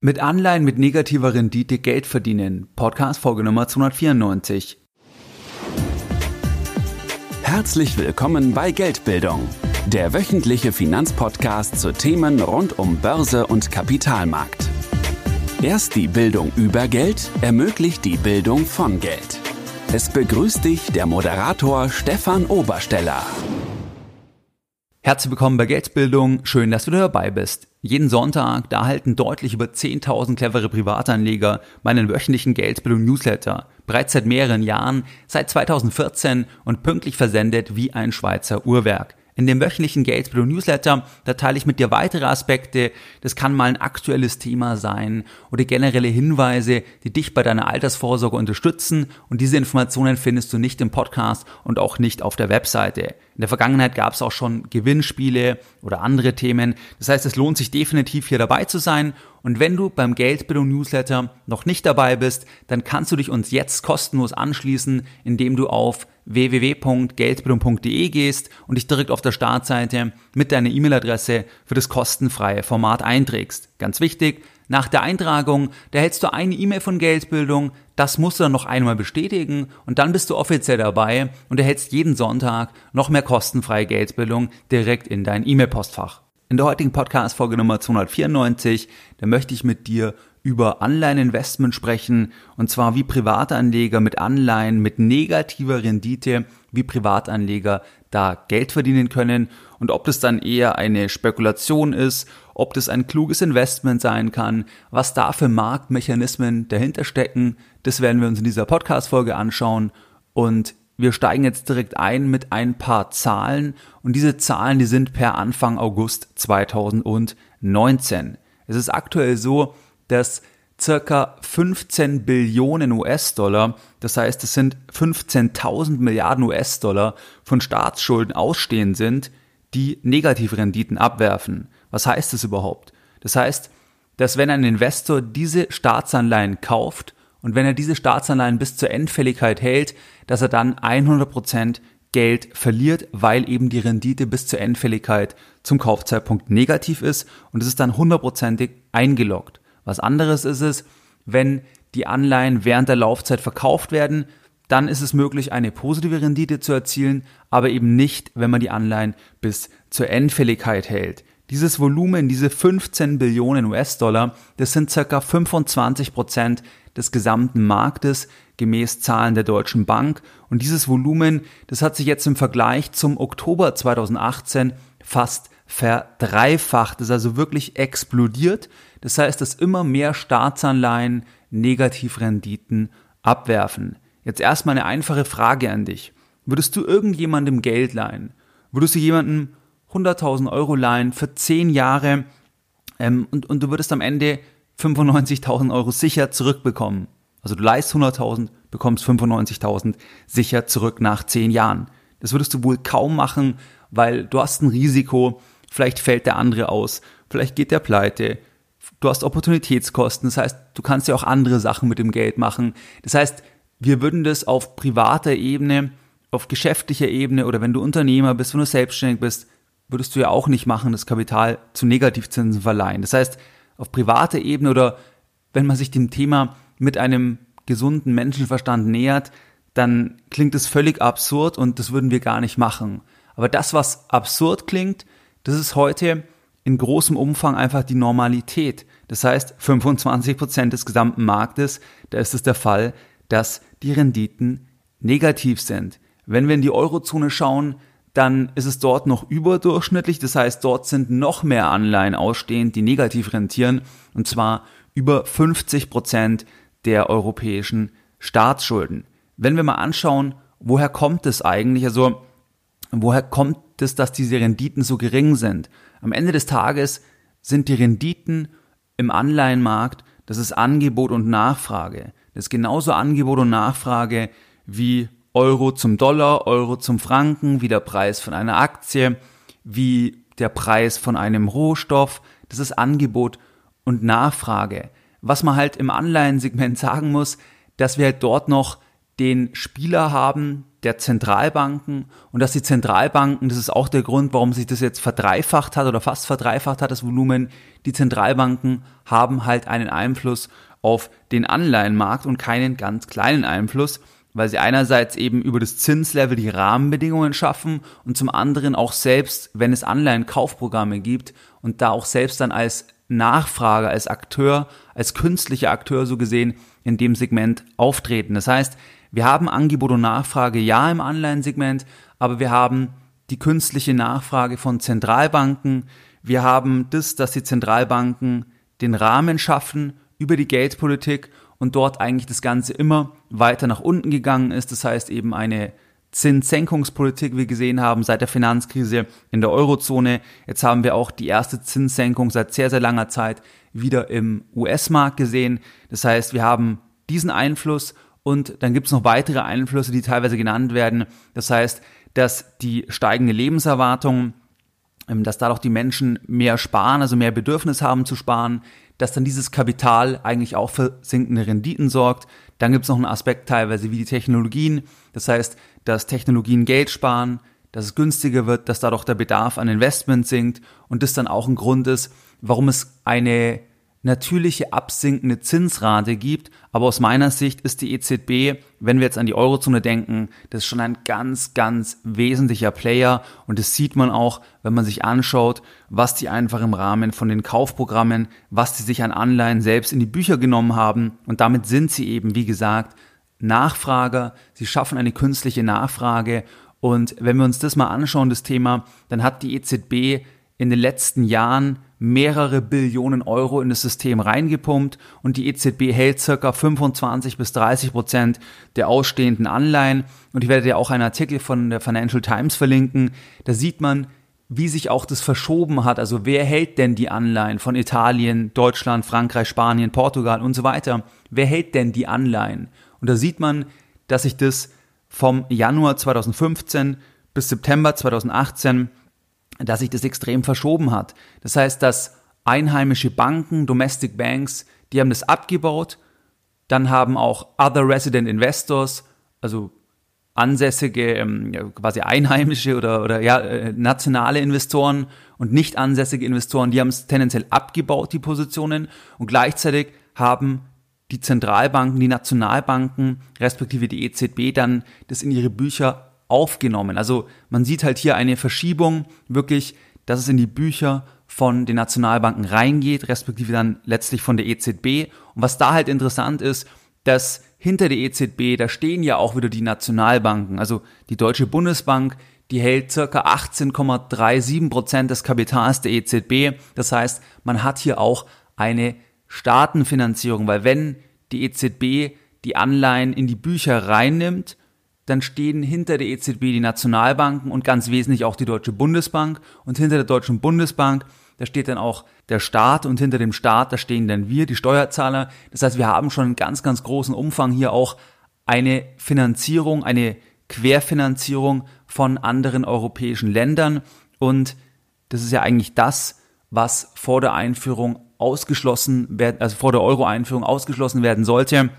Mit Anleihen mit negativer Rendite Geld verdienen. Podcast Folge Nummer 294. Herzlich willkommen bei Geldbildung, der wöchentliche Finanzpodcast zu Themen rund um Börse und Kapitalmarkt. Erst die Bildung über Geld ermöglicht die Bildung von Geld. Es begrüßt dich der Moderator Stefan Obersteller. Herzlich willkommen bei Geldbildung. Schön, dass du dabei bist. Jeden Sonntag, da halten deutlich über 10.000 clevere Privatanleger meinen wöchentlichen Geldbildung-Newsletter. Bereits seit mehreren Jahren, seit 2014 und pünktlich versendet wie ein Schweizer Uhrwerk. In dem wöchentlichen Geldbildung Newsletter, da teile ich mit dir weitere Aspekte. Das kann mal ein aktuelles Thema sein oder generelle Hinweise, die dich bei deiner Altersvorsorge unterstützen. Und diese Informationen findest du nicht im Podcast und auch nicht auf der Webseite. In der Vergangenheit gab es auch schon Gewinnspiele oder andere Themen. Das heißt, es lohnt sich definitiv hier dabei zu sein. Und wenn du beim Geldbildung Newsletter noch nicht dabei bist, dann kannst du dich uns jetzt kostenlos anschließen, indem du auf www.geldbildung.de gehst und dich direkt auf der Startseite mit deiner E-Mail-Adresse für das kostenfreie Format einträgst. Ganz wichtig, nach der Eintragung, da hältst du eine E-Mail von Geldbildung, das musst du dann noch einmal bestätigen und dann bist du offiziell dabei und erhältst jeden Sonntag noch mehr kostenfreie Geldbildung direkt in dein E-Mail-Postfach. In der heutigen Podcast-Folge Nummer 294, da möchte ich mit dir über Anleiheninvestment sprechen. Und zwar wie Privatanleger mit Anleihen mit negativer Rendite, wie Privatanleger da Geld verdienen können. Und ob das dann eher eine Spekulation ist, ob das ein kluges Investment sein kann, was da für Marktmechanismen dahinter stecken, das werden wir uns in dieser Podcast-Folge anschauen. Und wir steigen jetzt direkt ein mit ein paar Zahlen und diese Zahlen, die sind per Anfang August 2019. Es ist aktuell so, dass circa 15 Billionen US-Dollar, das heißt es sind 15.000 Milliarden US-Dollar von Staatsschulden ausstehend sind, die negative Renditen abwerfen. Was heißt das überhaupt? Das heißt, dass wenn ein Investor diese Staatsanleihen kauft und wenn er diese Staatsanleihen bis zur Endfälligkeit hält, dass er dann 100% Geld verliert, weil eben die Rendite bis zur Endfälligkeit zum Kaufzeitpunkt negativ ist und es ist dann hundertprozentig eingeloggt. Was anderes ist es, wenn die Anleihen während der Laufzeit verkauft werden, dann ist es möglich, eine positive Rendite zu erzielen, aber eben nicht, wenn man die Anleihen bis zur Endfälligkeit hält. Dieses Volumen, diese 15 Billionen US-Dollar, das sind circa 25 Prozent des gesamten Marktes gemäß Zahlen der Deutschen Bank. Und dieses Volumen, das hat sich jetzt im Vergleich zum Oktober 2018 fast verdreifacht, ist also wirklich explodiert. Das heißt, dass immer mehr Staatsanleihen Negativrenditen abwerfen. Jetzt erstmal eine einfache Frage an dich. Würdest du irgendjemandem Geld leihen? Würdest du jemandem 100.000 Euro leihen für 10 Jahre ähm, und, und du würdest am Ende 95.000 Euro sicher zurückbekommen? Also du leihst 100.000, bekommst 95.000 sicher zurück nach 10 Jahren. Das würdest du wohl kaum machen, weil du hast ein Risiko, vielleicht fällt der andere aus, vielleicht geht der pleite, du hast Opportunitätskosten, das heißt, du kannst ja auch andere Sachen mit dem Geld machen. Das heißt, wir würden das auf privater Ebene, auf geschäftlicher Ebene oder wenn du Unternehmer bist, wenn du selbstständig bist, würdest du ja auch nicht machen, das Kapital zu Negativzinsen verleihen. Das heißt, auf privater Ebene oder wenn man sich dem Thema mit einem gesunden Menschenverstand nähert, dann klingt es völlig absurd und das würden wir gar nicht machen. Aber das, was absurd klingt, das ist heute in großem Umfang einfach die Normalität. Das heißt, 25 Prozent des gesamten Marktes, da ist es der Fall, dass die Renditen negativ sind. Wenn wir in die Eurozone schauen, dann ist es dort noch überdurchschnittlich. Das heißt, dort sind noch mehr Anleihen ausstehend, die negativ rentieren. Und zwar über 50 Prozent der europäischen Staatsschulden. Wenn wir mal anschauen, woher kommt es eigentlich? Also, woher kommt es, dass diese Renditen so gering sind? Am Ende des Tages sind die Renditen im Anleihenmarkt, das ist Angebot und Nachfrage. Das ist genauso Angebot und Nachfrage wie Euro zum Dollar, Euro zum Franken, wie der Preis von einer Aktie, wie der Preis von einem Rohstoff. Das ist Angebot und Nachfrage. Was man halt im Anleihensegment sagen muss, dass wir halt dort noch den Spieler haben der Zentralbanken und dass die Zentralbanken, das ist auch der Grund, warum sich das jetzt verdreifacht hat oder fast verdreifacht hat, das Volumen, die Zentralbanken haben halt einen Einfluss auf den Anleihenmarkt und keinen ganz kleinen Einfluss, weil sie einerseits eben über das Zinslevel die Rahmenbedingungen schaffen und zum anderen auch selbst, wenn es Anleihenkaufprogramme gibt und da auch selbst dann als Nachfrager, als Akteur, als künstlicher Akteur so gesehen in dem Segment auftreten. Das heißt, wir haben Angebot und Nachfrage ja im Anleihensegment, aber wir haben die künstliche Nachfrage von Zentralbanken. Wir haben das, dass die Zentralbanken den Rahmen schaffen über die Geldpolitik und dort eigentlich das Ganze immer weiter nach unten gegangen ist. Das heißt eben eine Zinssenkungspolitik, wie wir gesehen haben, seit der Finanzkrise in der Eurozone. Jetzt haben wir auch die erste Zinssenkung seit sehr, sehr langer Zeit wieder im US-Markt gesehen. Das heißt, wir haben diesen Einfluss und dann gibt es noch weitere Einflüsse, die teilweise genannt werden. Das heißt, dass die steigende Lebenserwartung, ähm, dass dadurch die Menschen mehr sparen, also mehr Bedürfnis haben zu sparen, dass dann dieses Kapital eigentlich auch für sinkende Renditen sorgt. Dann gibt es noch einen Aspekt teilweise wie die Technologien. Das heißt, dass Technologien Geld sparen, dass es günstiger wird, dass dadurch der Bedarf an Investment sinkt und das dann auch ein Grund ist, warum es eine natürliche absinkende Zinsrate gibt. Aber aus meiner Sicht ist die EZB, wenn wir jetzt an die Eurozone denken, das ist schon ein ganz, ganz wesentlicher Player. Und das sieht man auch, wenn man sich anschaut, was die einfach im Rahmen von den Kaufprogrammen, was die sich an Anleihen selbst in die Bücher genommen haben. Und damit sind sie eben, wie gesagt, Nachfrager. Sie schaffen eine künstliche Nachfrage. Und wenn wir uns das mal anschauen, das Thema, dann hat die EZB in den letzten Jahren mehrere Billionen Euro in das System reingepumpt und die EZB hält circa 25 bis 30 Prozent der ausstehenden Anleihen. Und ich werde dir auch einen Artikel von der Financial Times verlinken. Da sieht man, wie sich auch das verschoben hat. Also wer hält denn die Anleihen von Italien, Deutschland, Frankreich, Spanien, Portugal und so weiter? Wer hält denn die Anleihen? Und da sieht man, dass sich das vom Januar 2015 bis September 2018 dass sich das extrem verschoben hat. Das heißt, dass einheimische Banken, Domestic Banks, die haben das abgebaut. Dann haben auch Other Resident Investors, also ansässige, ähm, quasi einheimische oder, oder ja, äh, nationale Investoren und nicht ansässige Investoren, die haben es tendenziell abgebaut, die Positionen. Und gleichzeitig haben die Zentralbanken, die Nationalbanken, respektive die EZB dann das in ihre Bücher aufgenommen. Also man sieht halt hier eine Verschiebung, wirklich, dass es in die Bücher von den Nationalbanken reingeht, respektive dann letztlich von der EZB. Und was da halt interessant ist, dass hinter der EZB, da stehen ja auch wieder die Nationalbanken. Also die Deutsche Bundesbank, die hält circa 18,37 Prozent des Kapitals der EZB. Das heißt, man hat hier auch eine Staatenfinanzierung, weil wenn die EZB die Anleihen in die Bücher reinnimmt, dann stehen hinter der EZB die Nationalbanken und ganz wesentlich auch die Deutsche Bundesbank. Und hinter der Deutschen Bundesbank, da steht dann auch der Staat und hinter dem Staat, da stehen dann wir, die Steuerzahler. Das heißt, wir haben schon einen ganz, ganz großen Umfang hier auch eine Finanzierung, eine Querfinanzierung von anderen europäischen Ländern. Und das ist ja eigentlich das, was vor der Einführung ausgeschlossen werden, also vor der Euro-Einführung ausgeschlossen werden sollte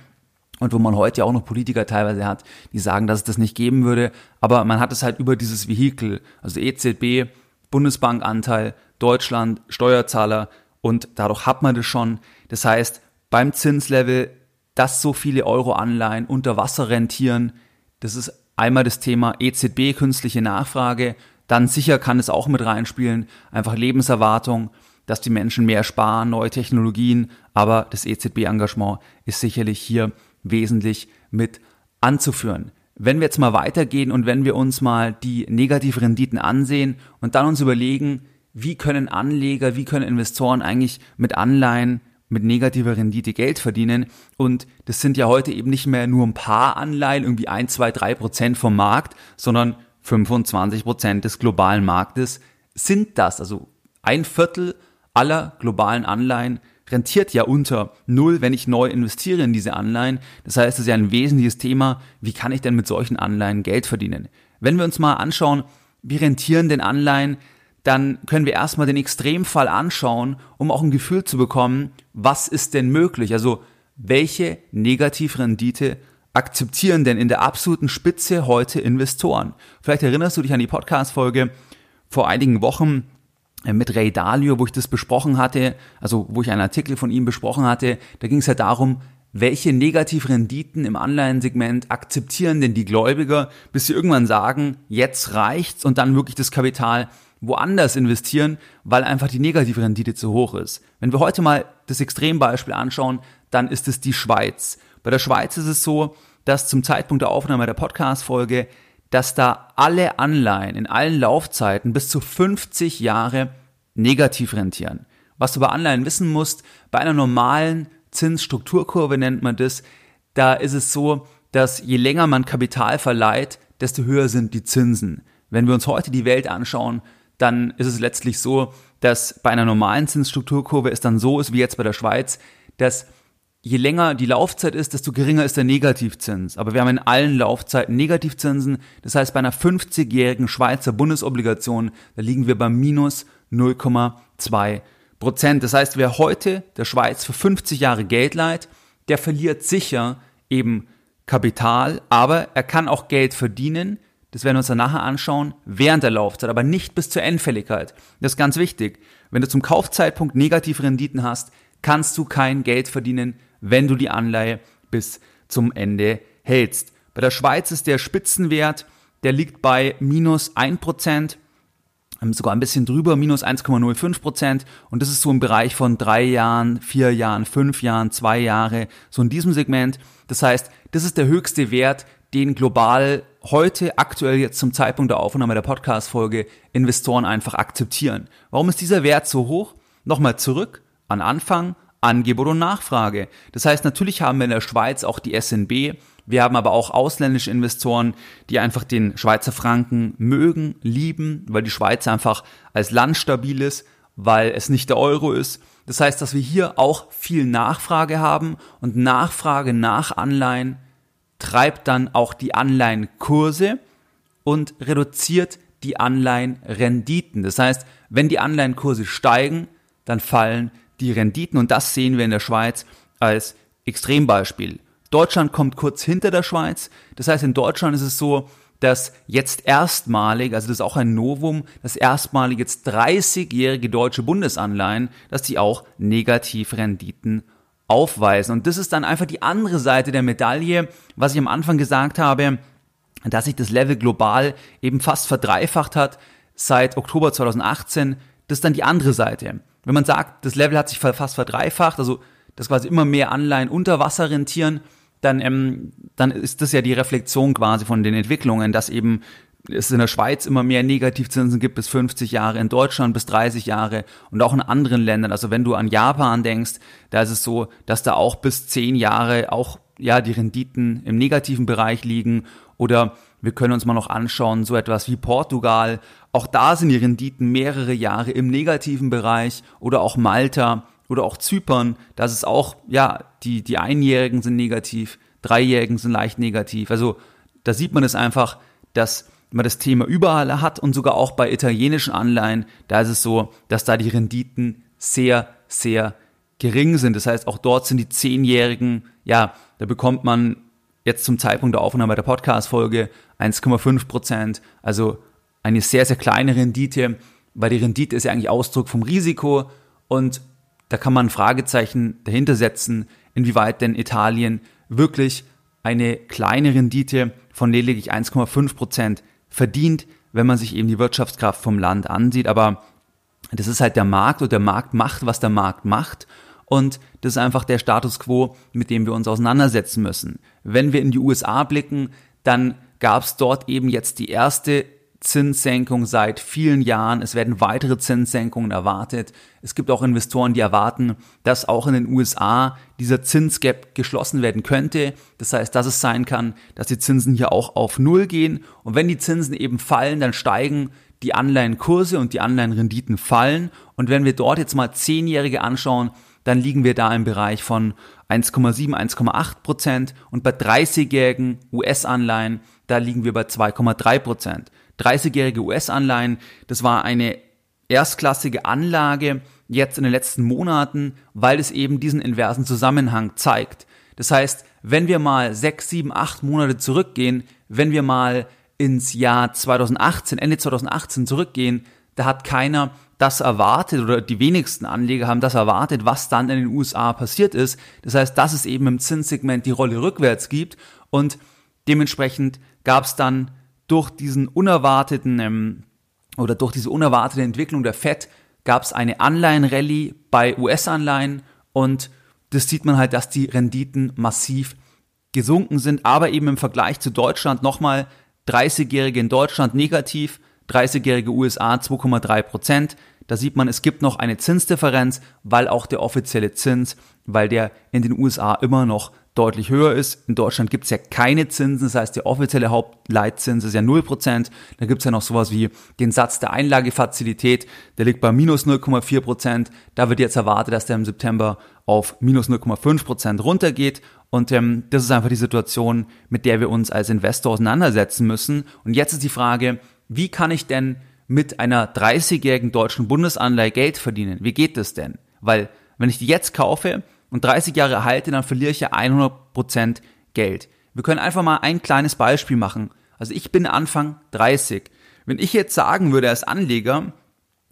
und wo man heute ja auch noch Politiker teilweise hat, die sagen, dass es das nicht geben würde, aber man hat es halt über dieses Vehikel, also EZB, Bundesbankanteil, Deutschland, Steuerzahler. Und dadurch hat man das schon. Das heißt, beim Zinslevel, dass so viele Euro-Anleihen unter Wasser rentieren, das ist einmal das Thema EZB, künstliche Nachfrage, dann sicher kann es auch mit reinspielen, einfach Lebenserwartung, dass die Menschen mehr sparen, neue Technologien, aber das EZB-Engagement ist sicherlich hier wesentlich mit anzuführen. Wenn wir jetzt mal weitergehen und wenn wir uns mal die Negativrenditen ansehen und dann uns überlegen, wie können Anleger, wie können Investoren eigentlich mit Anleihen, mit negativer Rendite Geld verdienen. Und das sind ja heute eben nicht mehr nur ein paar Anleihen, irgendwie ein, zwei, drei Prozent vom Markt, sondern 25 Prozent des globalen Marktes sind das. Also ein Viertel aller globalen Anleihen rentiert ja unter null, wenn ich neu investiere in diese Anleihen. Das heißt, es ist ja ein wesentliches Thema, wie kann ich denn mit solchen Anleihen Geld verdienen? Wenn wir uns mal anschauen, wie rentieren denn Anleihen, dann können wir erstmal den Extremfall anschauen, um auch ein Gefühl zu bekommen, was ist denn möglich? Also welche Negativrendite akzeptieren denn in der absoluten Spitze heute Investoren? Vielleicht erinnerst du dich an die Podcast-Folge vor einigen Wochen mit Ray Dalio, wo ich das besprochen hatte, also wo ich einen Artikel von ihm besprochen hatte. Da ging es ja darum, welche Negativrenditen im Anleihensegment akzeptieren denn die Gläubiger, bis sie irgendwann sagen, jetzt reicht's und dann wirklich das Kapital woanders investieren, weil einfach die Negativrendite zu hoch ist. Wenn wir heute mal das Extrembeispiel anschauen, dann ist es die Schweiz. Bei der Schweiz ist es so, dass zum Zeitpunkt der Aufnahme der Podcast-Folge, dass da alle Anleihen in allen Laufzeiten bis zu 50 Jahre negativ rentieren. Was du bei Anleihen wissen musst, bei einer normalen Zinsstrukturkurve nennt man das, da ist es so, dass je länger man Kapital verleiht, desto höher sind die Zinsen. Wenn wir uns heute die Welt anschauen, dann ist es letztlich so, dass bei einer normalen Zinsstrukturkurve es dann so ist wie jetzt bei der Schweiz, dass je länger die Laufzeit ist, desto geringer ist der Negativzins. Aber wir haben in allen Laufzeiten Negativzinsen. Das heißt, bei einer 50-jährigen Schweizer Bundesobligation, da liegen wir bei minus 0,2 Prozent. Das heißt, wer heute der Schweiz für 50 Jahre Geld leiht, der verliert sicher eben Kapital, aber er kann auch Geld verdienen. Das werden wir uns dann nachher anschauen, während der Laufzeit, aber nicht bis zur Endfälligkeit. Das ist ganz wichtig. Wenn du zum Kaufzeitpunkt negative Renditen hast, kannst du kein Geld verdienen, wenn du die Anleihe bis zum Ende hältst. Bei der Schweiz ist der Spitzenwert, der liegt bei minus 1%, ähm, sogar ein bisschen drüber, minus 1,05% Und das ist so im Bereich von drei Jahren, vier Jahren, fünf Jahren, zwei Jahre, so in diesem Segment. Das heißt, das ist der höchste Wert, den global heute, aktuell jetzt zum Zeitpunkt der Aufnahme der Podcast-Folge, Investoren einfach akzeptieren. Warum ist dieser Wert so hoch? Nochmal zurück an Anfang, Angebot und Nachfrage. Das heißt, natürlich haben wir in der Schweiz auch die SNB, wir haben aber auch ausländische Investoren, die einfach den Schweizer Franken mögen, lieben, weil die Schweiz einfach als Land stabil ist, weil es nicht der Euro ist. Das heißt, dass wir hier auch viel Nachfrage haben und Nachfrage nach Anleihen treibt dann auch die Anleihenkurse und reduziert die Anleihenrenditen. Das heißt, wenn die Anleihenkurse steigen, dann fallen die Renditen und das sehen wir in der Schweiz als Extrembeispiel. Deutschland kommt kurz hinter der Schweiz. Das heißt, in Deutschland ist es so, dass jetzt erstmalig, also das ist auch ein Novum, dass erstmalig jetzt 30-jährige deutsche Bundesanleihen, dass die auch Negativrenditen aufweisen. Und das ist dann einfach die andere Seite der Medaille, was ich am Anfang gesagt habe, dass sich das Level global eben fast verdreifacht hat seit Oktober 2018. Das ist dann die andere Seite. Wenn man sagt, das Level hat sich fast verdreifacht, also dass quasi immer mehr Anleihen unter Wasser rentieren, dann, ähm, dann ist das ja die Reflexion quasi von den Entwicklungen, dass eben es in der Schweiz immer mehr Negativzinsen gibt bis 50 Jahre, in Deutschland bis 30 Jahre und auch in anderen Ländern. Also wenn du an Japan denkst, da ist es so, dass da auch bis 10 Jahre auch ja die Renditen im negativen Bereich liegen oder wir können uns mal noch anschauen, so etwas wie Portugal. Auch da sind die Renditen mehrere Jahre im negativen Bereich oder auch Malta oder auch Zypern, da ist auch, ja, die, die Einjährigen sind negativ, Dreijährigen sind leicht negativ. Also da sieht man es einfach, dass man das Thema überall hat und sogar auch bei italienischen Anleihen, da ist es so, dass da die Renditen sehr, sehr gering sind. Das heißt, auch dort sind die Zehnjährigen, ja, da bekommt man jetzt zum Zeitpunkt der Aufnahme der Podcast-Folge 1,5 Prozent, also eine sehr, sehr kleine Rendite, weil die Rendite ist ja eigentlich Ausdruck vom Risiko und da kann man ein Fragezeichen dahinter setzen, inwieweit denn Italien wirklich eine kleine Rendite von lediglich 1,5 Prozent verdient, wenn man sich eben die Wirtschaftskraft vom Land ansieht. Aber das ist halt der Markt und der Markt macht, was der Markt macht. Und das ist einfach der Status quo, mit dem wir uns auseinandersetzen müssen. Wenn wir in die USA blicken, dann gab es dort eben jetzt die erste Zinssenkung seit vielen Jahren. Es werden weitere Zinssenkungen erwartet. Es gibt auch Investoren, die erwarten, dass auch in den USA dieser Zinsgap geschlossen werden könnte. Das heißt, dass es sein kann, dass die Zinsen hier auch auf Null gehen. Und wenn die Zinsen eben fallen, dann steigen die Anleihenkurse und die Anleihenrenditen fallen. Und wenn wir dort jetzt mal Zehnjährige anschauen, dann liegen wir da im Bereich von 1,7, 1,8 Prozent. Und bei 30-jährigen US-Anleihen, da liegen wir bei 2,3 Prozent. 30-jährige US-Anleihen. Das war eine erstklassige Anlage jetzt in den letzten Monaten, weil es eben diesen inversen Zusammenhang zeigt. Das heißt, wenn wir mal sechs, sieben, acht Monate zurückgehen, wenn wir mal ins Jahr 2018, Ende 2018 zurückgehen, da hat keiner das erwartet oder die wenigsten Anleger haben das erwartet, was dann in den USA passiert ist. Das heißt, dass es eben im Zinssegment die Rolle rückwärts gibt und dementsprechend gab es dann durch diesen unerwarteten ähm, oder durch diese unerwartete Entwicklung der Fed gab es eine Anleihenrallye bei US-Anleihen und das sieht man halt, dass die Renditen massiv gesunken sind, aber eben im Vergleich zu Deutschland nochmal 30-Jährige in Deutschland negativ, 30-jährige USA 2,3 Prozent. Da sieht man, es gibt noch eine Zinsdifferenz, weil auch der offizielle Zins, weil der in den USA immer noch deutlich höher ist. In Deutschland gibt es ja keine Zinsen, das heißt, der offizielle Hauptleitzins ist ja 0%. Da gibt es ja noch sowas wie den Satz der Einlagefazilität, der liegt bei minus 0,4%. Da wird jetzt erwartet, dass der im September auf minus 0,5% runtergeht. Und ähm, das ist einfach die Situation, mit der wir uns als Investor auseinandersetzen müssen. Und jetzt ist die Frage, wie kann ich denn mit einer 30-jährigen deutschen Bundesanleihe Geld verdienen? Wie geht das denn? Weil wenn ich die jetzt kaufe, und 30 Jahre halte, dann verliere ich ja 100% Geld. Wir können einfach mal ein kleines Beispiel machen. Also ich bin Anfang 30. Wenn ich jetzt sagen würde als Anleger,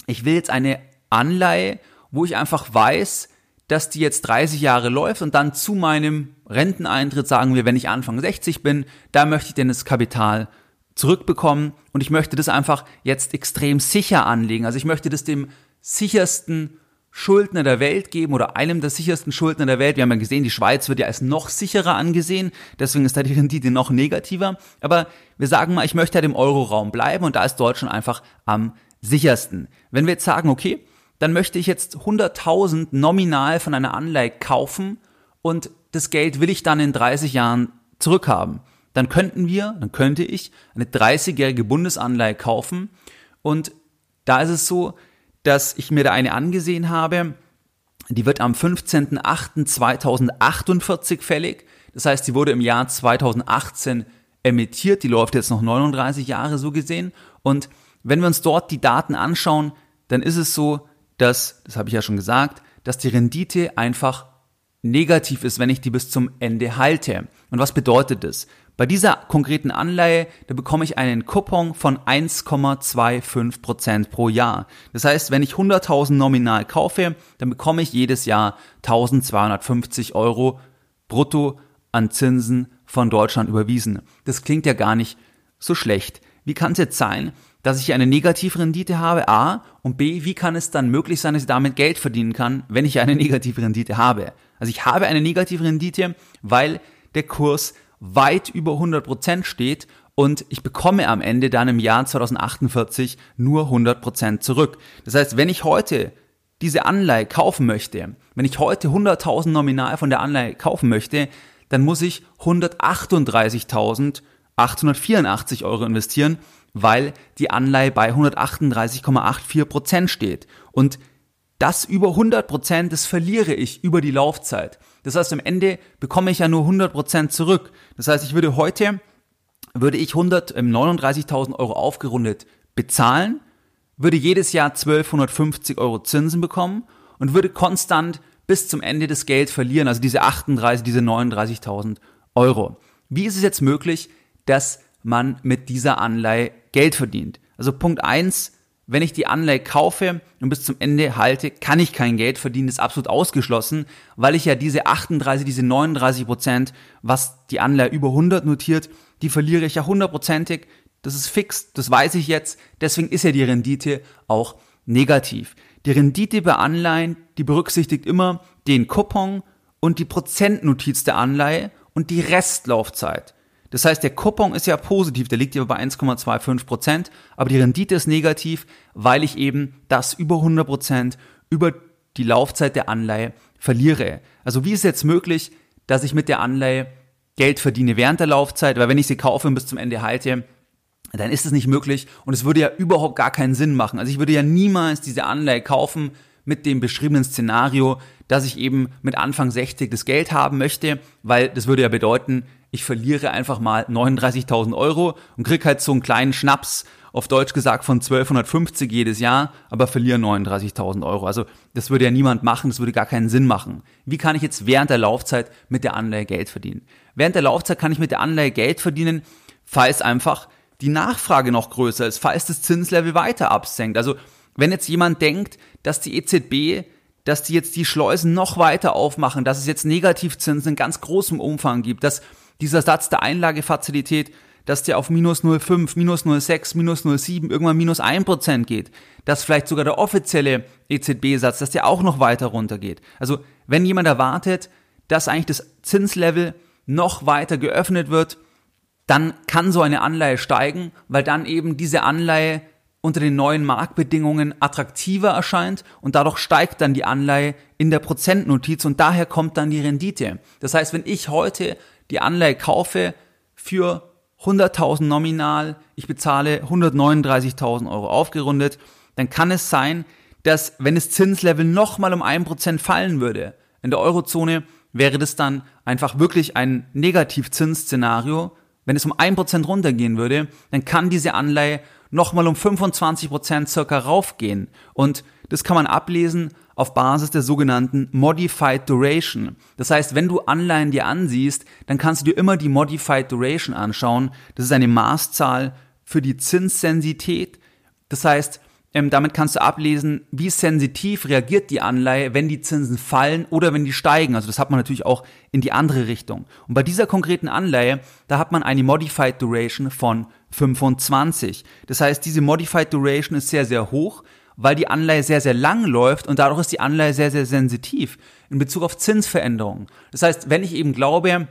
ich will jetzt eine Anleihe, wo ich einfach weiß, dass die jetzt 30 Jahre läuft und dann zu meinem Renteneintritt sagen wir, wenn ich Anfang 60 bin, da möchte ich denn das Kapital zurückbekommen und ich möchte das einfach jetzt extrem sicher anlegen. Also ich möchte das dem sichersten Schuldner der Welt geben oder einem der sichersten Schuldner der Welt. Wir haben ja gesehen, die Schweiz wird ja als noch sicherer angesehen, deswegen ist da die Rendite noch negativer. Aber wir sagen mal, ich möchte ja halt im Euroraum bleiben und da ist Deutschland einfach am sichersten. Wenn wir jetzt sagen, okay, dann möchte ich jetzt 100.000 nominal von einer Anleihe kaufen und das Geld will ich dann in 30 Jahren zurückhaben. Dann könnten wir, dann könnte ich eine 30-jährige Bundesanleihe kaufen und da ist es so, dass ich mir da eine angesehen habe. Die wird am 15.08.2048 fällig. Das heißt, die wurde im Jahr 2018 emittiert. Die läuft jetzt noch 39 Jahre so gesehen. Und wenn wir uns dort die Daten anschauen, dann ist es so, dass, das habe ich ja schon gesagt, dass die Rendite einfach negativ ist, wenn ich die bis zum Ende halte. Und was bedeutet das? Bei dieser konkreten Anleihe, da bekomme ich einen Coupon von 1,25 Prozent pro Jahr. Das heißt, wenn ich 100.000 nominal kaufe, dann bekomme ich jedes Jahr 1250 Euro brutto an Zinsen von Deutschland überwiesen. Das klingt ja gar nicht so schlecht. Wie kann es jetzt sein, dass ich eine negative Rendite habe, A, und B, wie kann es dann möglich sein, dass ich damit Geld verdienen kann, wenn ich eine negative Rendite habe? Also ich habe eine negative Rendite, weil der Kurs weit über 100% steht und ich bekomme am Ende dann im Jahr 2048 nur 100% zurück. Das heißt, wenn ich heute diese Anleihe kaufen möchte, wenn ich heute 100.000 nominal von der Anleihe kaufen möchte, dann muss ich 138.884 Euro investieren, weil die Anleihe bei 138,84% steht. Und das über 100% das verliere ich über die Laufzeit. Das heißt, am Ende bekomme ich ja nur 100% zurück. Das heißt, ich würde heute, würde ich 139.000 ähm, Euro aufgerundet bezahlen, würde jedes Jahr 1250 Euro Zinsen bekommen und würde konstant bis zum Ende des Geld verlieren, also diese 38, diese 39.000 Euro. Wie ist es jetzt möglich, dass man mit dieser Anleihe Geld verdient? Also Punkt eins wenn ich die Anleihe kaufe und bis zum Ende halte, kann ich kein Geld verdienen, ist absolut ausgeschlossen, weil ich ja diese 38, diese 39 Prozent, was die Anleihe über 100 notiert, die verliere ich ja hundertprozentig. Das ist fix, das weiß ich jetzt. Deswegen ist ja die Rendite auch negativ. Die Rendite bei Anleihen, die berücksichtigt immer den Coupon und die Prozentnotiz der Anleihe und die Restlaufzeit. Das heißt, der Coupon ist ja positiv, der liegt ja bei 1,25 Prozent, aber die Rendite ist negativ, weil ich eben das über 100 Prozent über die Laufzeit der Anleihe verliere. Also wie ist es jetzt möglich, dass ich mit der Anleihe Geld verdiene während der Laufzeit, weil wenn ich sie kaufe und bis zum Ende halte, dann ist es nicht möglich und es würde ja überhaupt gar keinen Sinn machen. Also ich würde ja niemals diese Anleihe kaufen mit dem beschriebenen Szenario, dass ich eben mit Anfang 60 das Geld haben möchte, weil das würde ja bedeuten, ich verliere einfach mal 39.000 Euro und krieg halt so einen kleinen Schnaps, auf Deutsch gesagt von 1250 jedes Jahr, aber verliere 39.000 Euro. Also das würde ja niemand machen, das würde gar keinen Sinn machen. Wie kann ich jetzt während der Laufzeit mit der Anleihe Geld verdienen? Während der Laufzeit kann ich mit der Anleihe Geld verdienen, falls einfach die Nachfrage noch größer ist, falls das Zinslevel weiter absenkt. Also wenn jetzt jemand denkt, dass die EZB dass die jetzt die Schleusen noch weiter aufmachen, dass es jetzt Negativzinsen in ganz großem Umfang gibt, dass dieser Satz der Einlagefazilität, dass der auf minus 0,5, minus 0,6, minus 0,7, irgendwann minus 1% geht, dass vielleicht sogar der offizielle EZB-Satz, dass der auch noch weiter runtergeht. Also wenn jemand erwartet, dass eigentlich das Zinslevel noch weiter geöffnet wird, dann kann so eine Anleihe steigen, weil dann eben diese Anleihe unter den neuen Marktbedingungen attraktiver erscheint und dadurch steigt dann die Anleihe in der Prozentnotiz und daher kommt dann die Rendite. Das heißt, wenn ich heute die Anleihe kaufe für 100.000 nominal, ich bezahle 139.000 Euro aufgerundet, dann kann es sein, dass wenn das Zinslevel nochmal um 1% fallen würde, in der Eurozone wäre das dann einfach wirklich ein Negativzinsszenario. Wenn es um 1% runtergehen würde, dann kann diese Anleihe nochmal um 25% circa raufgehen. Und das kann man ablesen auf Basis der sogenannten Modified Duration. Das heißt, wenn du Anleihen dir ansiehst, dann kannst du dir immer die Modified Duration anschauen. Das ist eine Maßzahl für die Zinssensität. Das heißt, ähm, damit kannst du ablesen, wie sensitiv reagiert die Anleihe, wenn die Zinsen fallen oder wenn die steigen. Also das hat man natürlich auch in die andere Richtung. Und bei dieser konkreten Anleihe, da hat man eine Modified Duration von 25. Das heißt, diese Modified Duration ist sehr, sehr hoch, weil die Anleihe sehr, sehr lang läuft und dadurch ist die Anleihe sehr, sehr sensitiv in Bezug auf Zinsveränderungen. Das heißt, wenn ich eben glaube,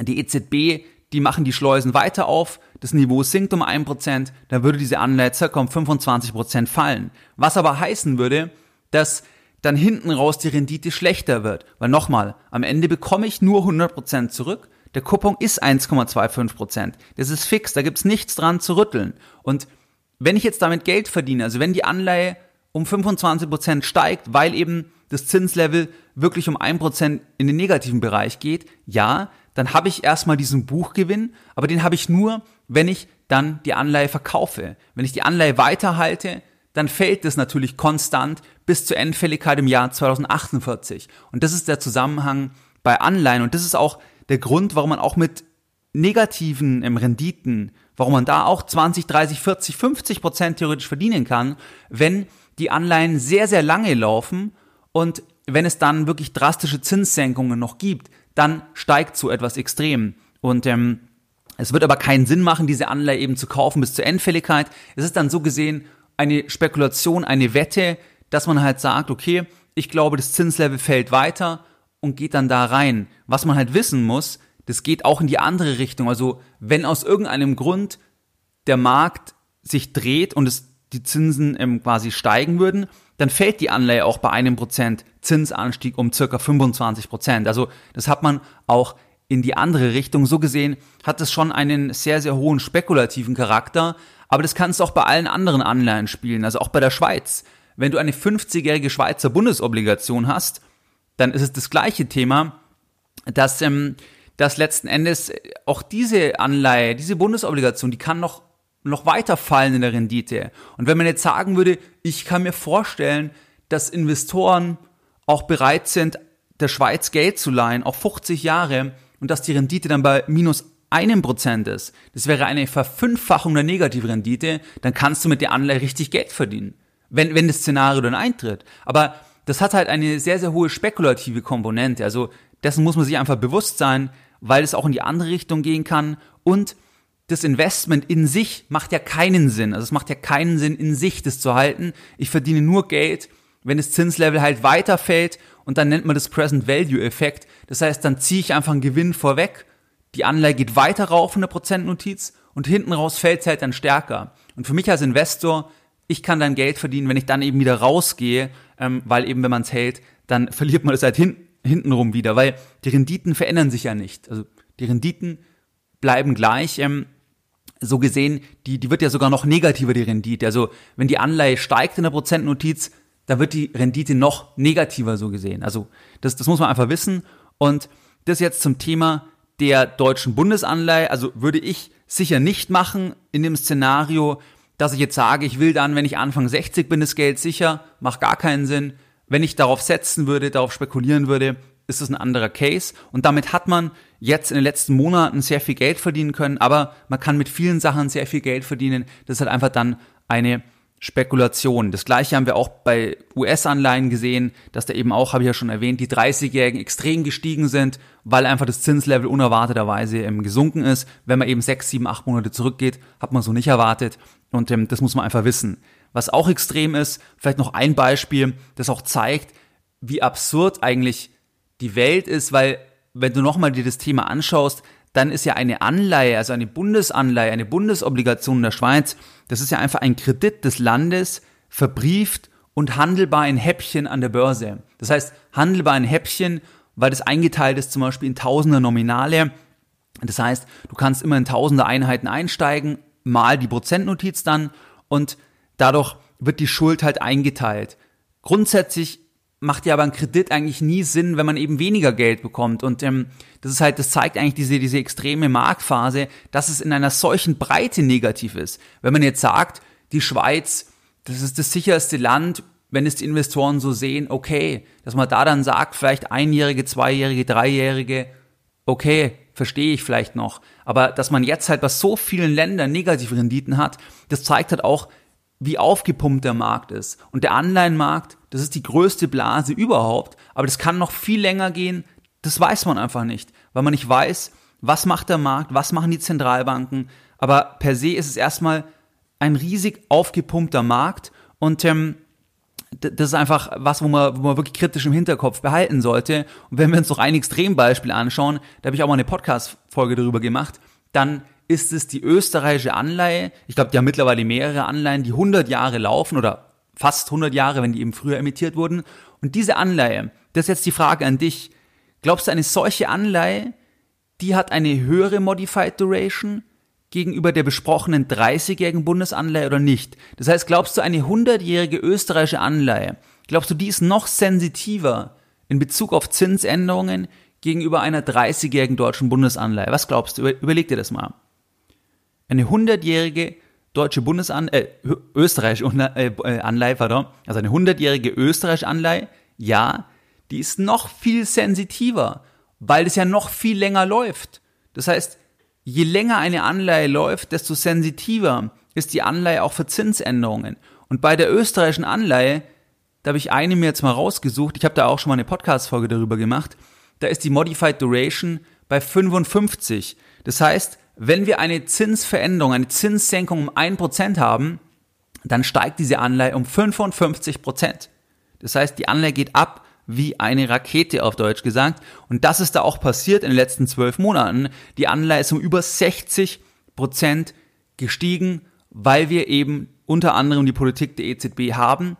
die EZB, die machen die Schleusen weiter auf, das Niveau sinkt um 1%, dann würde diese Anleihe circa um 25% fallen. Was aber heißen würde, dass dann hinten raus die Rendite schlechter wird. Weil nochmal, am Ende bekomme ich nur 100% zurück, der Coupon ist 1,25% Das ist fix, da gibt's nichts dran zu rütteln. Und wenn ich jetzt damit Geld verdiene, also wenn die Anleihe um 25% steigt, weil eben das Zinslevel wirklich um 1% in den negativen Bereich geht, ja, dann habe ich erstmal diesen Buchgewinn, aber den habe ich nur, wenn ich dann die Anleihe verkaufe. Wenn ich die Anleihe weiterhalte, dann fällt es natürlich konstant bis zur Endfälligkeit im Jahr 2048. Und das ist der Zusammenhang bei Anleihen. Und das ist auch der Grund, warum man auch mit negativen ähm, Renditen, warum man da auch 20, 30, 40, 50 Prozent theoretisch verdienen kann, wenn die Anleihen sehr, sehr lange laufen und wenn es dann wirklich drastische Zinssenkungen noch gibt, dann steigt so etwas extrem. Und ähm, es wird aber keinen Sinn machen, diese Anleihe eben zu kaufen bis zur Endfälligkeit. Es ist dann so gesehen eine Spekulation, eine Wette, dass man halt sagt, okay, ich glaube, das Zinslevel fällt weiter und geht dann da rein. Was man halt wissen muss, das geht auch in die andere Richtung. Also wenn aus irgendeinem Grund der Markt sich dreht und es die Zinsen ähm, quasi steigen würden, dann fällt die Anleihe auch bei einem Prozent Zinsanstieg um circa 25 Prozent. Also das hat man auch in die andere Richtung. So gesehen hat es schon einen sehr, sehr hohen spekulativen Charakter. Aber das kannst du auch bei allen anderen Anleihen spielen, also auch bei der Schweiz. Wenn du eine 50-jährige Schweizer Bundesobligation hast, dann ist es das gleiche Thema, dass, ähm, dass letzten Endes auch diese Anleihe, diese Bundesobligation, die kann noch, noch weiter fallen in der Rendite. Und wenn man jetzt sagen würde, ich kann mir vorstellen, dass Investoren auch bereit sind, der Schweiz Geld zu leihen auf 50 Jahre und dass die Rendite dann bei minus einem Prozent ist, das wäre eine Verfünffachung der Negativrendite, dann kannst du mit der Anleihe richtig Geld verdienen. Wenn, wenn das Szenario dann eintritt. Aber das hat halt eine sehr, sehr hohe spekulative Komponente. Also dessen muss man sich einfach bewusst sein, weil es auch in die andere Richtung gehen kann. Und das Investment in sich macht ja keinen Sinn. Also es macht ja keinen Sinn, in sich das zu halten. Ich verdiene nur Geld, wenn das Zinslevel halt weiterfällt und dann nennt man das Present Value Effekt. Das heißt, dann ziehe ich einfach einen Gewinn vorweg. Die Anleihe geht weiter rauf in der Prozentnotiz und hinten raus fällt es halt dann stärker. Und für mich als Investor ich kann dann Geld verdienen, wenn ich dann eben wieder rausgehe, ähm, weil eben wenn man es hält, dann verliert man es halt hin, hintenrum wieder, weil die Renditen verändern sich ja nicht. Also die Renditen bleiben gleich. Ähm, so gesehen, die, die wird ja sogar noch negativer, die Rendite. Also wenn die Anleihe steigt in der Prozentnotiz, da wird die Rendite noch negativer so gesehen. Also das, das muss man einfach wissen. Und das jetzt zum Thema der deutschen Bundesanleihe. Also würde ich sicher nicht machen in dem Szenario, dass ich jetzt sage, ich will dann, wenn ich Anfang 60 bin, das Geld sicher, macht gar keinen Sinn. Wenn ich darauf setzen würde, darauf spekulieren würde, ist das ein anderer Case. Und damit hat man jetzt in den letzten Monaten sehr viel Geld verdienen können, aber man kann mit vielen Sachen sehr viel Geld verdienen. Das ist halt einfach dann eine Spekulation. Das gleiche haben wir auch bei US-Anleihen gesehen, dass da eben auch, habe ich ja schon erwähnt, die 30-Jährigen extrem gestiegen sind, weil einfach das Zinslevel unerwarteterweise ähm, gesunken ist. Wenn man eben sechs, sieben, acht Monate zurückgeht, hat man so nicht erwartet. Und ähm, das muss man einfach wissen. Was auch extrem ist, vielleicht noch ein Beispiel, das auch zeigt, wie absurd eigentlich die Welt ist, weil wenn du nochmal dir das Thema anschaust, dann ist ja eine Anleihe, also eine Bundesanleihe, eine Bundesobligation in der Schweiz, das ist ja einfach ein Kredit des Landes, verbrieft und handelbar in Häppchen an der Börse. Das heißt, handelbar in Häppchen, weil das eingeteilt ist zum Beispiel in Tausender Nominale. Das heißt, du kannst immer in Tausender Einheiten einsteigen, mal die Prozentnotiz dann und dadurch wird die Schuld halt eingeteilt. Grundsätzlich macht ja aber ein Kredit eigentlich nie Sinn, wenn man eben weniger Geld bekommt. Und ähm, das ist halt, das zeigt eigentlich diese, diese extreme Marktphase, dass es in einer solchen Breite negativ ist. Wenn man jetzt sagt, die Schweiz, das ist das sicherste Land, wenn es die Investoren so sehen, okay, dass man da dann sagt, vielleicht einjährige, zweijährige, dreijährige, okay, verstehe ich vielleicht noch. Aber dass man jetzt halt bei so vielen Ländern negative Renditen hat, das zeigt halt auch, wie aufgepumpt der Markt ist. Und der Anleihenmarkt, das ist die größte Blase überhaupt, aber das kann noch viel länger gehen, das weiß man einfach nicht, weil man nicht weiß, was macht der Markt, was machen die Zentralbanken, aber per se ist es erstmal ein riesig aufgepumpter Markt und ähm, das ist einfach was, wo man, wo man wirklich kritisch im Hinterkopf behalten sollte. Und wenn wir uns noch ein Extrembeispiel anschauen, da habe ich auch mal eine Podcast-Folge darüber gemacht, dann ist es die österreichische Anleihe. Ich glaube, die haben mittlerweile mehrere Anleihen, die 100 Jahre laufen oder fast 100 Jahre, wenn die eben früher emittiert wurden. Und diese Anleihe, das ist jetzt die Frage an dich. Glaubst du, eine solche Anleihe, die hat eine höhere Modified Duration gegenüber der besprochenen 30-jährigen Bundesanleihe oder nicht? Das heißt, glaubst du, eine 100-jährige österreichische Anleihe, glaubst du, die ist noch sensitiver in Bezug auf Zinsänderungen gegenüber einer 30-jährigen deutschen Bundesanleihe? Was glaubst du? Überleg dir das mal eine 100-jährige deutsche Bundesanleihe, äh, österreichische äh, äh, Anleihe, pardon, also eine 100-jährige österreichische Anleihe, ja, die ist noch viel sensitiver, weil es ja noch viel länger läuft. Das heißt, je länger eine Anleihe läuft, desto sensitiver ist die Anleihe auch für Zinsänderungen. Und bei der österreichischen Anleihe, da habe ich eine mir jetzt mal rausgesucht, ich habe da auch schon mal eine Podcast-Folge darüber gemacht, da ist die Modified Duration bei 55. Das heißt, wenn wir eine Zinsveränderung, eine Zinssenkung um 1% haben, dann steigt diese Anleihe um 55%. Das heißt, die Anleihe geht ab wie eine Rakete auf Deutsch gesagt. Und das ist da auch passiert in den letzten zwölf Monaten. Die Anleihe ist um über 60% gestiegen, weil wir eben unter anderem die Politik der EZB haben,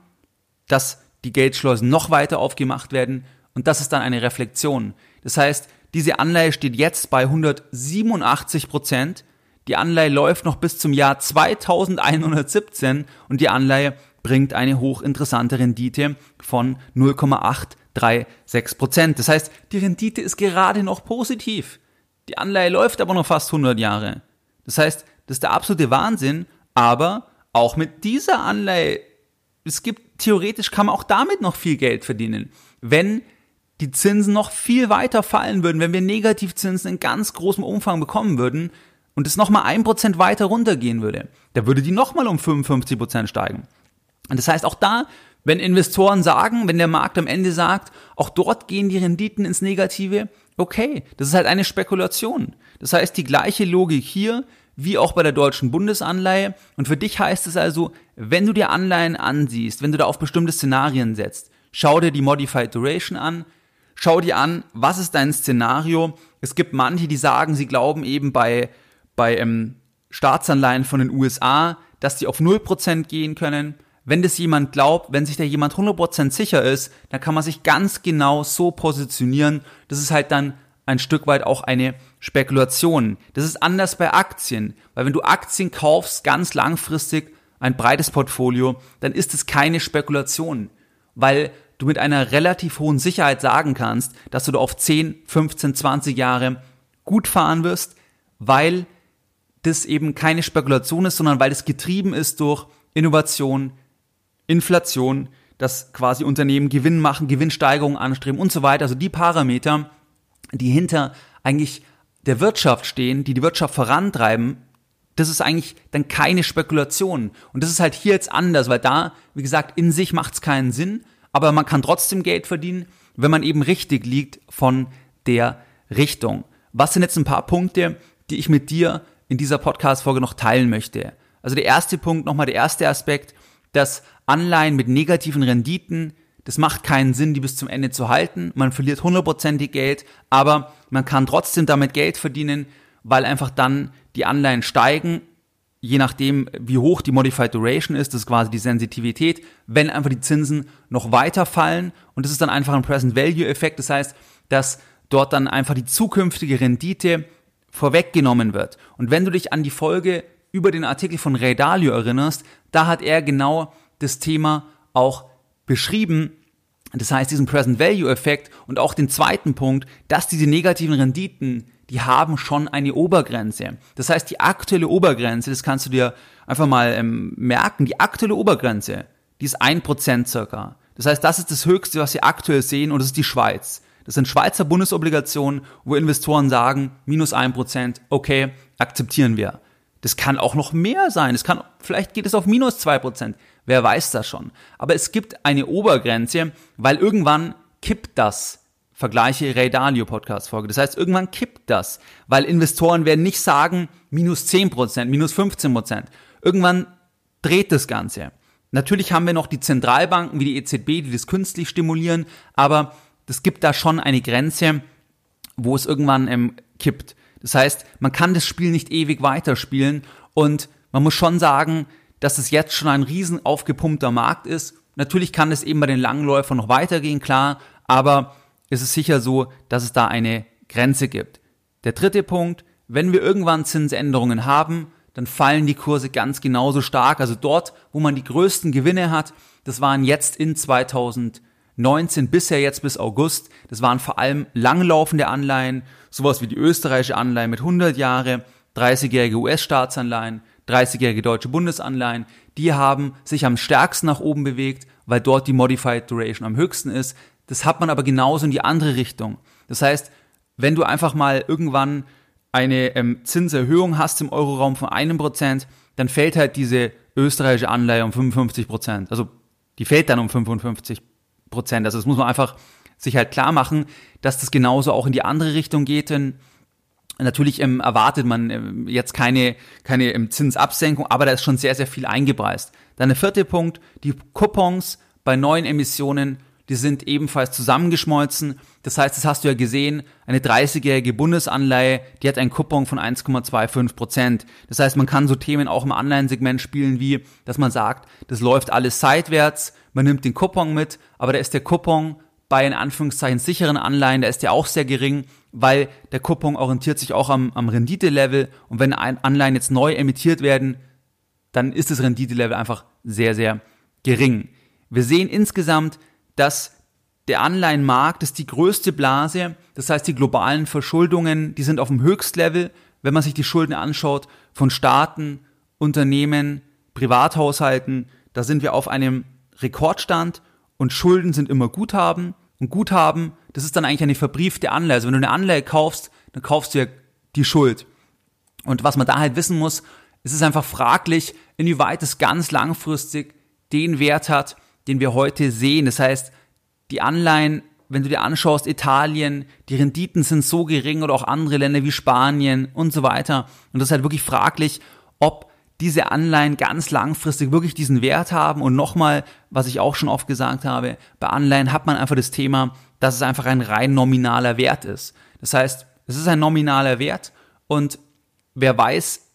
dass die Geldschleusen noch weiter aufgemacht werden. Und das ist dann eine Reflexion. Das heißt, diese Anleihe steht jetzt bei 187 Prozent. Die Anleihe läuft noch bis zum Jahr 2117 und die Anleihe bringt eine hochinteressante Rendite von 0,836 Prozent. Das heißt, die Rendite ist gerade noch positiv. Die Anleihe läuft aber noch fast 100 Jahre. Das heißt, das ist der absolute Wahnsinn, aber auch mit dieser Anleihe, es gibt theoretisch kann man auch damit noch viel Geld verdienen, wenn die Zinsen noch viel weiter fallen würden, wenn wir Negativzinsen in ganz großem Umfang bekommen würden und es nochmal ein Prozent weiter runtergehen würde, da würde die nochmal um 55 Prozent steigen. Und das heißt auch da, wenn Investoren sagen, wenn der Markt am Ende sagt, auch dort gehen die Renditen ins Negative, okay, das ist halt eine Spekulation. Das heißt, die gleiche Logik hier wie auch bei der deutschen Bundesanleihe. Und für dich heißt es also, wenn du dir Anleihen ansiehst, wenn du da auf bestimmte Szenarien setzt, schau dir die Modified Duration an, schau dir an, was ist dein Szenario? Es gibt manche, die sagen, sie glauben eben bei, bei ähm, Staatsanleihen von den USA, dass die auf 0% gehen können. Wenn das jemand glaubt, wenn sich da jemand 100% sicher ist, dann kann man sich ganz genau so positionieren. Das ist halt dann ein Stück weit auch eine Spekulation. Das ist anders bei Aktien, weil wenn du Aktien kaufst, ganz langfristig, ein breites Portfolio, dann ist es keine Spekulation. weil du mit einer relativ hohen Sicherheit sagen kannst, dass du da auf 10, 15, 20 Jahre gut fahren wirst, weil das eben keine Spekulation ist, sondern weil es getrieben ist durch Innovation, Inflation, dass quasi Unternehmen Gewinn machen, Gewinnsteigerungen anstreben und so weiter. Also die Parameter, die hinter eigentlich der Wirtschaft stehen, die die Wirtschaft vorantreiben, das ist eigentlich dann keine Spekulation. Und das ist halt hier jetzt anders, weil da, wie gesagt, in sich macht es keinen Sinn, aber man kann trotzdem Geld verdienen, wenn man eben richtig liegt von der Richtung. Was sind jetzt ein paar Punkte, die ich mit dir in dieser Podcast-Folge noch teilen möchte? Also der erste Punkt, nochmal der erste Aspekt, dass Anleihen mit negativen Renditen, das macht keinen Sinn, die bis zum Ende zu halten. Man verliert hundertprozentig Geld, aber man kann trotzdem damit Geld verdienen, weil einfach dann die Anleihen steigen, je nachdem, wie hoch die Modified Duration ist, das ist quasi die Sensitivität, wenn einfach die Zinsen noch weiter fallen und das ist dann einfach ein Present Value Effekt, das heißt, dass dort dann einfach die zukünftige Rendite vorweggenommen wird. Und wenn du dich an die Folge über den Artikel von Ray Dalio erinnerst, da hat er genau das Thema auch beschrieben. Das heißt, diesen Present Value Effekt und auch den zweiten Punkt, dass diese negativen Renditen, die haben schon eine Obergrenze. Das heißt, die aktuelle Obergrenze, das kannst du dir einfach mal ähm, merken, die aktuelle Obergrenze, die ist ein Prozent circa. Das heißt, das ist das Höchste, was wir aktuell sehen und das ist die Schweiz. Das sind Schweizer Bundesobligationen, wo Investoren sagen, minus ein Prozent, okay, akzeptieren wir. Das kann auch noch mehr sein. Es kann, vielleicht geht es auf minus zwei Prozent. Wer weiß das schon. Aber es gibt eine Obergrenze, weil irgendwann kippt das. Vergleiche Ray Dalio Podcast Folge. Das heißt, irgendwann kippt das, weil Investoren werden nicht sagen, minus zehn Prozent, minus 15 Prozent. Irgendwann dreht das Ganze. Natürlich haben wir noch die Zentralbanken wie die EZB, die das künstlich stimulieren, aber es gibt da schon eine Grenze, wo es irgendwann ähm, kippt. Das heißt, man kann das Spiel nicht ewig weiterspielen und man muss schon sagen, dass es jetzt schon ein riesen aufgepumpter Markt ist. Natürlich kann es eben bei den Langläufern noch weitergehen, klar, aber es ist sicher so, dass es da eine Grenze gibt. Der dritte Punkt, wenn wir irgendwann Zinsänderungen haben, dann fallen die Kurse ganz genauso stark. Also dort, wo man die größten Gewinne hat, das waren jetzt in 2000 19 bisher jetzt bis August. Das waren vor allem langlaufende Anleihen, sowas wie die österreichische Anleihe mit 100 Jahre, 30-jährige US-Staatsanleihen, 30-jährige deutsche Bundesanleihen. Die haben sich am stärksten nach oben bewegt, weil dort die Modified Duration am höchsten ist. Das hat man aber genauso in die andere Richtung. Das heißt, wenn du einfach mal irgendwann eine ähm, Zinserhöhung hast im Euroraum von einem Prozent, dann fällt halt diese österreichische Anleihe um 55 Prozent. Also die fällt dann um 55 Prozent. Also das muss man einfach sich halt klar machen, dass das genauso auch in die andere Richtung geht. Denn natürlich ähm, erwartet man ähm, jetzt keine, keine ähm, Zinsabsenkung, aber da ist schon sehr, sehr viel eingepreist. Dann der vierte Punkt, die Coupons bei neuen Emissionen, die sind ebenfalls zusammengeschmolzen. Das heißt, das hast du ja gesehen, eine 30-jährige Bundesanleihe, die hat einen Coupon von 1,25 Prozent. Das heißt, man kann so Themen auch im Anleihensegment spielen, wie, dass man sagt, das läuft alles seitwärts, man nimmt den Coupon mit, aber da ist der Coupon bei in Anführungszeichen sicheren Anleihen, da ist der auch sehr gering, weil der Coupon orientiert sich auch am, am Renditelevel und wenn Anleihen jetzt neu emittiert werden, dann ist das Renditelevel einfach sehr, sehr gering. Wir sehen insgesamt, dass der Anleihenmarkt ist die größte Blase, das heißt die globalen Verschuldungen, die sind auf dem Höchstlevel, wenn man sich die Schulden anschaut von Staaten, Unternehmen, Privathaushalten, da sind wir auf einem Rekordstand und Schulden sind immer Guthaben. Und Guthaben, das ist dann eigentlich eine verbriefte Anleihe. Also wenn du eine Anleihe kaufst, dann kaufst du ja die Schuld. Und was man da halt wissen muss, es ist einfach fraglich, inwieweit es ganz langfristig den Wert hat, den wir heute sehen. Das heißt, die Anleihen, wenn du dir anschaust, Italien, die Renditen sind so gering oder auch andere Länder wie Spanien und so weiter. Und das ist halt wirklich fraglich, ob diese Anleihen ganz langfristig wirklich diesen Wert haben. Und nochmal, was ich auch schon oft gesagt habe, bei Anleihen hat man einfach das Thema, dass es einfach ein rein nominaler Wert ist. Das heißt, es ist ein nominaler Wert und wer weiß,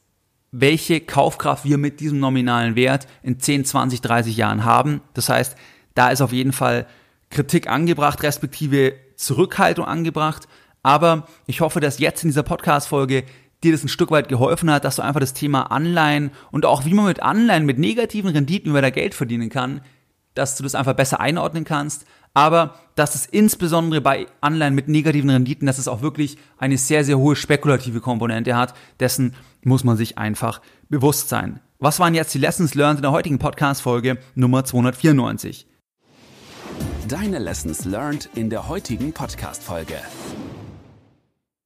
welche Kaufkraft wir mit diesem nominalen Wert in 10, 20, 30 Jahren haben. Das heißt, da ist auf jeden Fall Kritik angebracht, respektive Zurückhaltung angebracht. Aber ich hoffe, dass jetzt in dieser Podcast-Folge dir das ein Stück weit geholfen hat, dass du einfach das Thema Anleihen und auch wie man mit Anleihen, mit negativen Renditen über da Geld verdienen kann, dass du das einfach besser einordnen kannst, aber dass es insbesondere bei Anleihen mit negativen Renditen, dass es auch wirklich eine sehr, sehr hohe spekulative Komponente hat, dessen muss man sich einfach bewusst sein. Was waren jetzt die Lessons learned in der heutigen Podcast-Folge Nummer 294? Deine Lessons learned in der heutigen Podcast-Folge.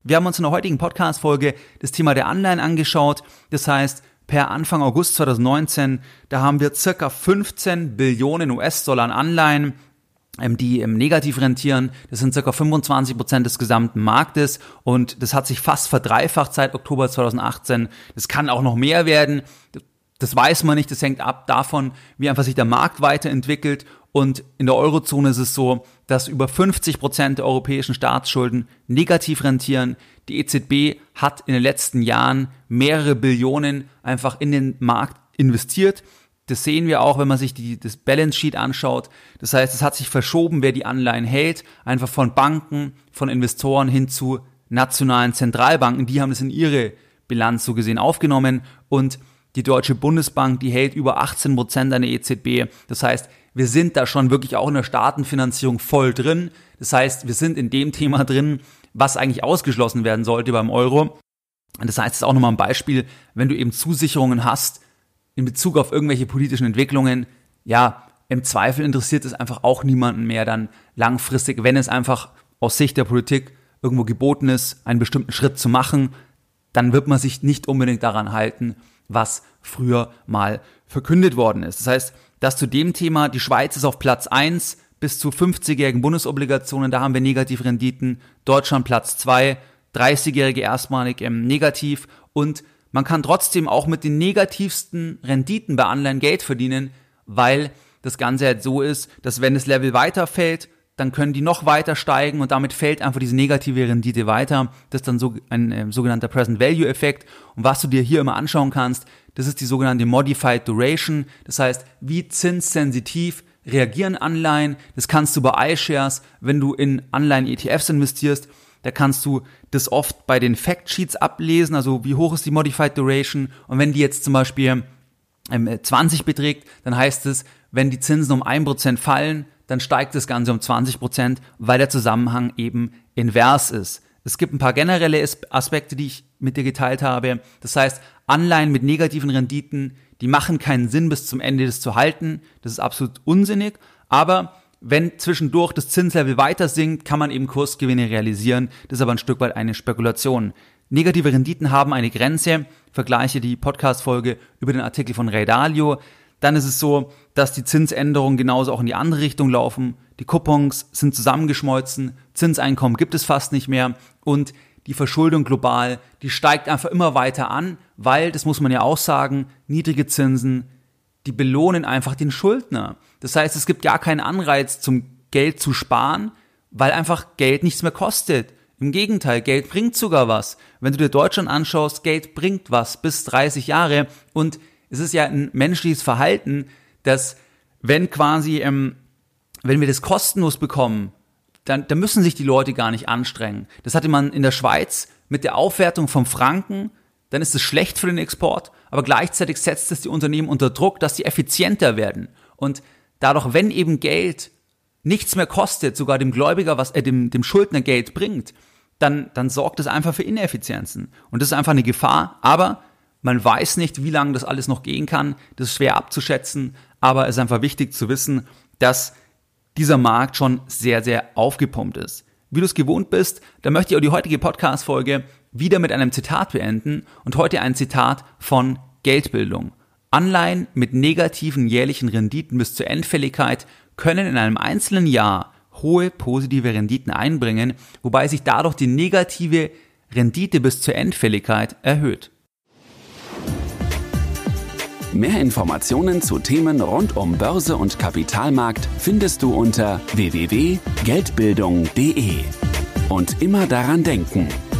Wir haben uns in der heutigen Podcast-Folge das Thema der Anleihen angeschaut. Das heißt, per Anfang August 2019, da haben wir circa 15 Billionen US-Dollar an Anleihen die im Negativ rentieren. Das sind circa 25 Prozent des gesamten Marktes und das hat sich fast verdreifacht seit Oktober 2018. Das kann auch noch mehr werden. Das weiß man nicht, das hängt ab davon, wie einfach sich der Markt weiterentwickelt. Und in der Eurozone ist es so, dass über 50 Prozent der europäischen Staatsschulden negativ rentieren. Die EZB hat in den letzten Jahren mehrere Billionen einfach in den Markt investiert. Das sehen wir auch, wenn man sich die, das Balance Sheet anschaut. Das heißt, es hat sich verschoben, wer die Anleihen hält, einfach von Banken, von Investoren hin zu nationalen Zentralbanken. Die haben es in ihre Bilanz so gesehen aufgenommen und die Deutsche Bundesbank, die hält über 18 Prozent an der EZB. Das heißt, wir sind da schon wirklich auch in der Staatenfinanzierung voll drin. Das heißt, wir sind in dem Thema drin, was eigentlich ausgeschlossen werden sollte beim Euro. Das heißt, es ist auch nochmal ein Beispiel, wenn du eben Zusicherungen hast in Bezug auf irgendwelche politischen Entwicklungen, ja, im Zweifel interessiert es einfach auch niemanden mehr dann langfristig, wenn es einfach aus Sicht der Politik irgendwo geboten ist, einen bestimmten Schritt zu machen, dann wird man sich nicht unbedingt daran halten, was früher mal verkündet worden ist. Das heißt, dass zu dem Thema, die Schweiz ist auf Platz eins bis zu 50-jährigen Bundesobligationen, da haben wir Negativrenditen, Deutschland Platz zwei 30-jährige erstmalig ähm, negativ und man kann trotzdem auch mit den negativsten Renditen bei Anleihen Geld verdienen, weil das Ganze halt so ist, dass wenn das Level weiterfällt, dann können die noch weiter steigen und damit fällt einfach diese negative Rendite weiter. Das ist dann so ein äh, sogenannter Present Value Effekt. Und was du dir hier immer anschauen kannst, das ist die sogenannte Modified Duration. Das heißt, wie zinssensitiv reagieren Anleihen. Das kannst du bei iShares, wenn du in Anleihen-ETFs investierst, da kannst du das oft bei den Factsheets ablesen, also wie hoch ist die Modified Duration. Und wenn die jetzt zum Beispiel 20 ähm, beträgt, dann heißt es, wenn die Zinsen um 1% fallen, dann steigt das Ganze um 20 Prozent, weil der Zusammenhang eben invers ist. Es gibt ein paar generelle Aspekte, die ich mit dir geteilt habe. Das heißt, Anleihen mit negativen Renditen, die machen keinen Sinn, bis zum Ende des zu halten. Das ist absolut unsinnig. Aber wenn zwischendurch das Zinslevel weiter sinkt, kann man eben Kursgewinne realisieren. Das ist aber ein Stück weit eine Spekulation. Negative Renditen haben eine Grenze. Vergleiche die Podcast-Folge über den Artikel von Ray Dalio. Dann ist es so, dass die Zinsänderungen genauso auch in die andere Richtung laufen. Die Coupons sind zusammengeschmolzen, Zinseinkommen gibt es fast nicht mehr und die Verschuldung global, die steigt einfach immer weiter an, weil, das muss man ja auch sagen, niedrige Zinsen, die belohnen einfach den Schuldner. Das heißt, es gibt gar keinen Anreiz zum Geld zu sparen, weil einfach Geld nichts mehr kostet. Im Gegenteil, Geld bringt sogar was. Wenn du dir Deutschland anschaust, Geld bringt was bis 30 Jahre und es ist ja ein menschliches Verhalten, dass wenn quasi, ähm, wenn wir das kostenlos bekommen, dann, dann müssen sich die Leute gar nicht anstrengen. Das hatte man in der Schweiz mit der Aufwertung vom Franken, dann ist es schlecht für den Export, aber gleichzeitig setzt es die Unternehmen unter Druck, dass sie effizienter werden. Und dadurch, wenn eben Geld nichts mehr kostet, sogar dem Gläubiger, was äh, dem, dem Schuldner Geld bringt, dann, dann sorgt es einfach für Ineffizienzen. Und das ist einfach eine Gefahr, aber man weiß nicht, wie lange das alles noch gehen kann. Das ist schwer abzuschätzen, aber es ist einfach wichtig zu wissen, dass dieser Markt schon sehr, sehr aufgepumpt ist. Wie du es gewohnt bist, da möchte ich auch die heutige Podcast-Folge wieder mit einem Zitat beenden und heute ein Zitat von Geldbildung. Anleihen mit negativen jährlichen Renditen bis zur Endfälligkeit können in einem einzelnen Jahr hohe positive Renditen einbringen, wobei sich dadurch die negative Rendite bis zur Endfälligkeit erhöht. Mehr Informationen zu Themen rund um Börse und Kapitalmarkt findest du unter www.geldbildung.de. Und immer daran denken,